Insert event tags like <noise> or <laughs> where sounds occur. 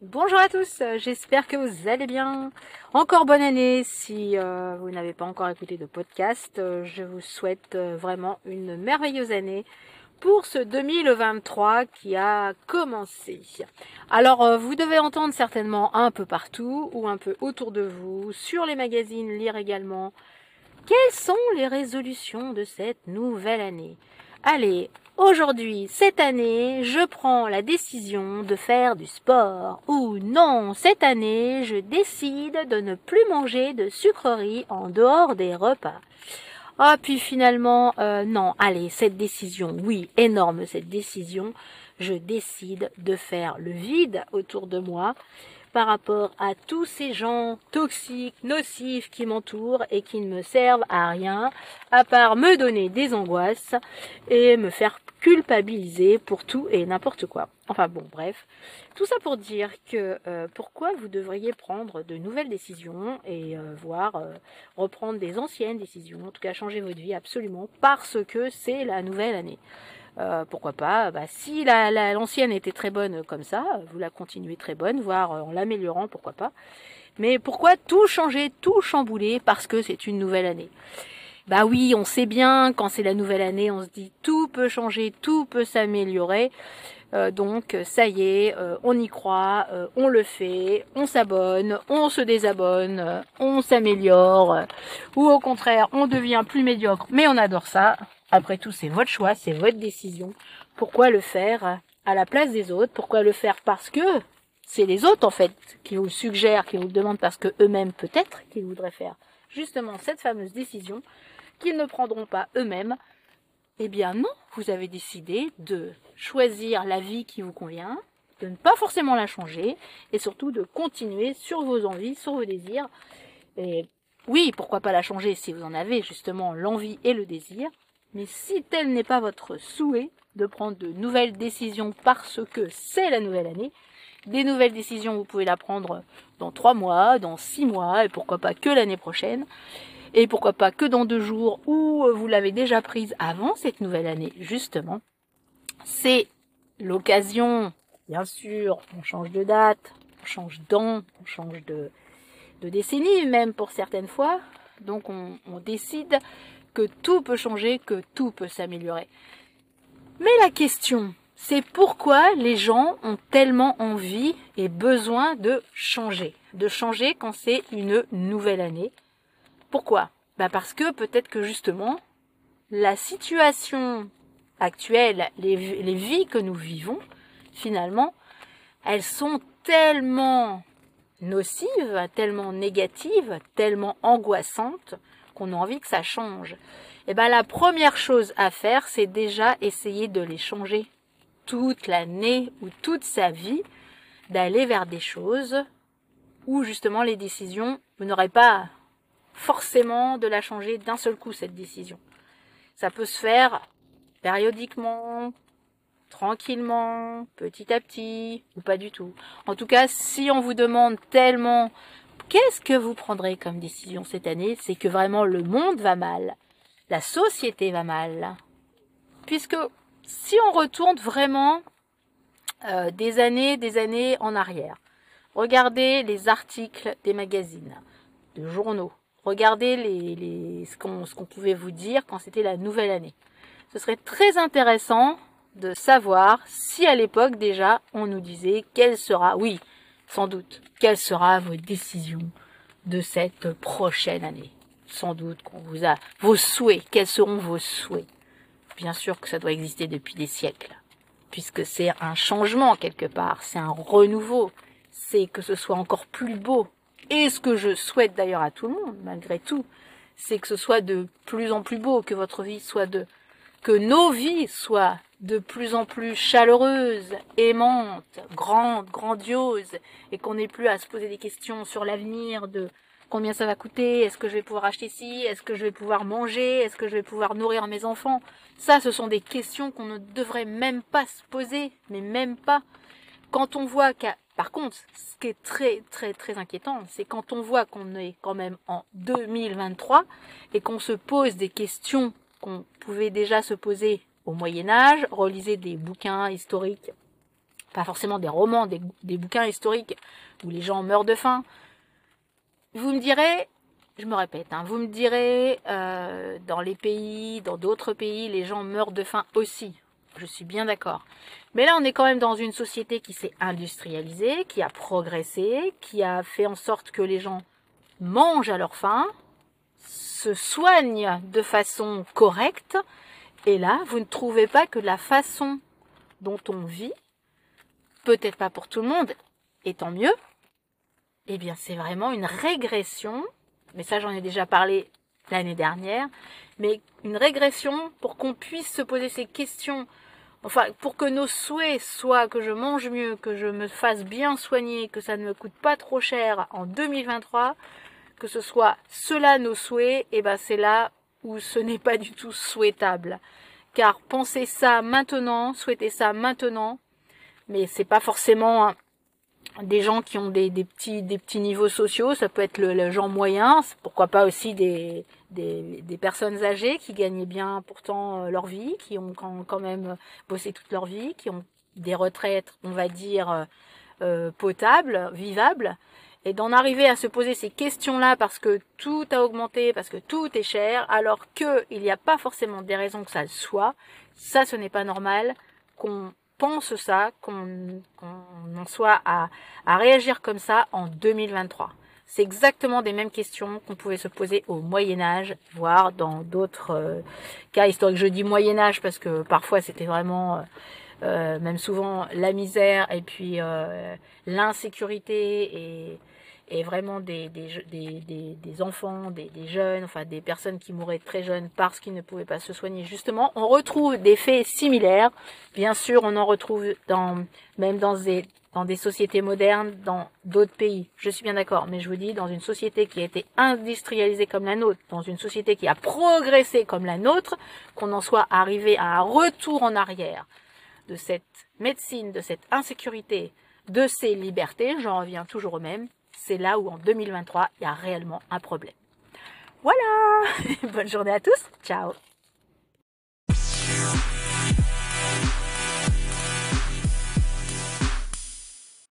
Bonjour à tous, j'espère que vous allez bien. Encore bonne année si euh, vous n'avez pas encore écouté de podcast. Euh, je vous souhaite euh, vraiment une merveilleuse année pour ce 2023 qui a commencé. Alors vous devez entendre certainement un peu partout ou un peu autour de vous, sur les magazines, lire également. Quelles sont les résolutions de cette nouvelle année? Allez, Aujourd'hui, cette année, je prends la décision de faire du sport. Ou non, cette année, je décide de ne plus manger de sucreries en dehors des repas. Ah, puis finalement, euh, non, allez, cette décision, oui, énorme cette décision, je décide de faire le vide autour de moi par rapport à tous ces gens toxiques, nocifs qui m'entourent et qui ne me servent à rien, à part me donner des angoisses et me faire culpabiliser pour tout et n'importe quoi. Enfin bon, bref. Tout ça pour dire que euh, pourquoi vous devriez prendre de nouvelles décisions et euh, voir euh, reprendre des anciennes décisions, en tout cas changer votre vie absolument, parce que c'est la nouvelle année. pourquoi pas? Bah, Si l'ancienne était très bonne comme ça, vous la continuez très bonne, voire en l'améliorant, pourquoi pas. Mais pourquoi tout changer, tout chambouler parce que c'est une nouvelle année? Bah oui, on sait bien, quand c'est la nouvelle année, on se dit tout peut changer, tout peut s'améliorer. Euh, donc ça y est, euh, on y croit, euh, on le fait, on s'abonne, on se désabonne, on s'améliore, ou au contraire, on devient plus médiocre, mais on adore ça. Après tout, c'est votre choix, c'est votre décision. Pourquoi le faire à la place des autres? Pourquoi le faire parce que c'est les autres en fait qui vous suggèrent, qui vous demandent parce que eux-mêmes peut-être qu'ils voudraient faire justement cette fameuse décision qu'ils ne prendront pas eux-mêmes, eh bien non, vous avez décidé de choisir la vie qui vous convient, de ne pas forcément la changer, et surtout de continuer sur vos envies, sur vos désirs. Et oui, pourquoi pas la changer si vous en avez justement l'envie et le désir, mais si tel n'est pas votre souhait de prendre de nouvelles décisions parce que c'est la nouvelle année, des nouvelles décisions, vous pouvez la prendre dans trois mois, dans six mois, et pourquoi pas que l'année prochaine et pourquoi pas que dans deux jours où vous l'avez déjà prise avant cette nouvelle année, justement. C'est l'occasion, bien sûr, on change de date, on change d'an, on change de, décennie même pour certaines fois. Donc on, on décide que tout peut changer, que tout peut s'améliorer. Mais la question, c'est pourquoi les gens ont tellement envie et besoin de changer. De changer quand c'est une nouvelle année, pourquoi? Bah Parce que peut-être que justement, la situation actuelle, les, les vies que nous vivons, finalement, elles sont tellement nocives, tellement négatives, tellement angoissantes qu'on a envie que ça change. Et ben la première chose à faire, c'est déjà essayer de les changer toute l'année ou toute sa vie, d'aller vers des choses où justement les décisions, vous n'aurez pas forcément de la changer d'un seul coup, cette décision. Ça peut se faire périodiquement, tranquillement, petit à petit, ou pas du tout. En tout cas, si on vous demande tellement qu'est-ce que vous prendrez comme décision cette année, c'est que vraiment le monde va mal, la société va mal. Puisque si on retourne vraiment euh, des années, des années en arrière, regardez les articles des magazines, de journaux, Regardez ce qu'on pouvait vous dire quand c'était la nouvelle année. Ce serait très intéressant de savoir si à l'époque déjà on nous disait quelle sera, oui, sans doute, quelle sera votre décision de cette prochaine année. Sans doute qu'on vous a vos souhaits, quels seront vos souhaits. Bien sûr que ça doit exister depuis des siècles, puisque c'est un changement quelque part, c'est un renouveau, c'est que ce soit encore plus beau, et ce que je souhaite d'ailleurs à tout le monde, malgré tout, c'est que ce soit de plus en plus beau, que votre vie soit de, que nos vies soient de plus en plus chaleureuses, aimantes, grandes, grandioses, et qu'on n'ait plus à se poser des questions sur l'avenir de combien ça va coûter, est-ce que je vais pouvoir acheter ci, est-ce que je vais pouvoir manger, est-ce que je vais pouvoir nourrir mes enfants. Ça, ce sont des questions qu'on ne devrait même pas se poser, mais même pas. Quand on voit qu'à par contre, ce qui est très très très inquiétant, c'est quand on voit qu'on est quand même en 2023 et qu'on se pose des questions qu'on pouvait déjà se poser au Moyen Âge, relisez des bouquins historiques pas forcément des romans, des, bouquins historiques où les gens meurent de faim. Vous me direz, je me répète, hein, vous me direz, euh, dans les pays, dans d'autres pays, les gens meurent de faim aussi. Je suis bien d'accord. Mais là, on est quand même dans une société qui s'est industrialisée, qui a progressé, qui a fait en sorte que les gens mangent à leur faim, se soignent de façon correcte. Et là, vous ne trouvez pas que la façon dont on vit, peut-être pas pour tout le monde, et tant mieux, eh bien c'est vraiment une régression, mais ça j'en ai déjà parlé l'année dernière, mais une régression pour qu'on puisse se poser ces questions, enfin pour que nos souhaits soient que je mange mieux, que je me fasse bien soigner, que ça ne me coûte pas trop cher en 2023, que ce soit cela nos souhaits, et eh ben c'est là où ce n'est pas du tout souhaitable. Car penser ça maintenant, souhaiter ça maintenant, mais c'est pas forcément des gens qui ont des, petits des petits niveaux sociaux, ça peut être le, genre moyen, pourquoi pas aussi des, des, personnes âgées qui gagnaient bien pourtant euh, leur vie, qui ont quand, même bossé toute leur vie, qui ont des retraites, on va dire, euh, euh, potables, vivables, et d'en arriver à se poser ces questions-là parce que tout a augmenté, parce que tout est cher, alors qu'il n'y a pas forcément des raisons que ça le soit, ça ce n'est pas normal qu'on pense ça, qu'on en soit à, réagir comme ça en 2023. C'est exactement des mêmes questions qu'on pouvait se poser au Moyen Âge, voire dans d'autres euh, cas historiques. Je dis Moyen Âge parce que parfois c'était vraiment, euh, euh, même souvent, la misère et puis l'insécurité et et vraiment des, des, des, enfants, des, jeunes, enfin des personnes qui mouraient très jeunes parce qu'ils ne pouvaient pas se soigner. Justement, on retrouve des faits similaires. Bien sûr, on en retrouve dans, même dans des, dans des sociétés modernes, dans d'autres pays. Je suis bien d'accord, mais je vous dis, dans une société qui a été industrialisée comme la nôtre, dans une société qui a progressé comme la nôtre, qu'on en soit arrivé à un retour en arrière de cette médecine, de cette insécurité, de ces libertés, j'en reviens toujours au même, c'est là où en 2023, il y a réellement un problème. Voilà. <laughs> Bonne journée à tous, ciao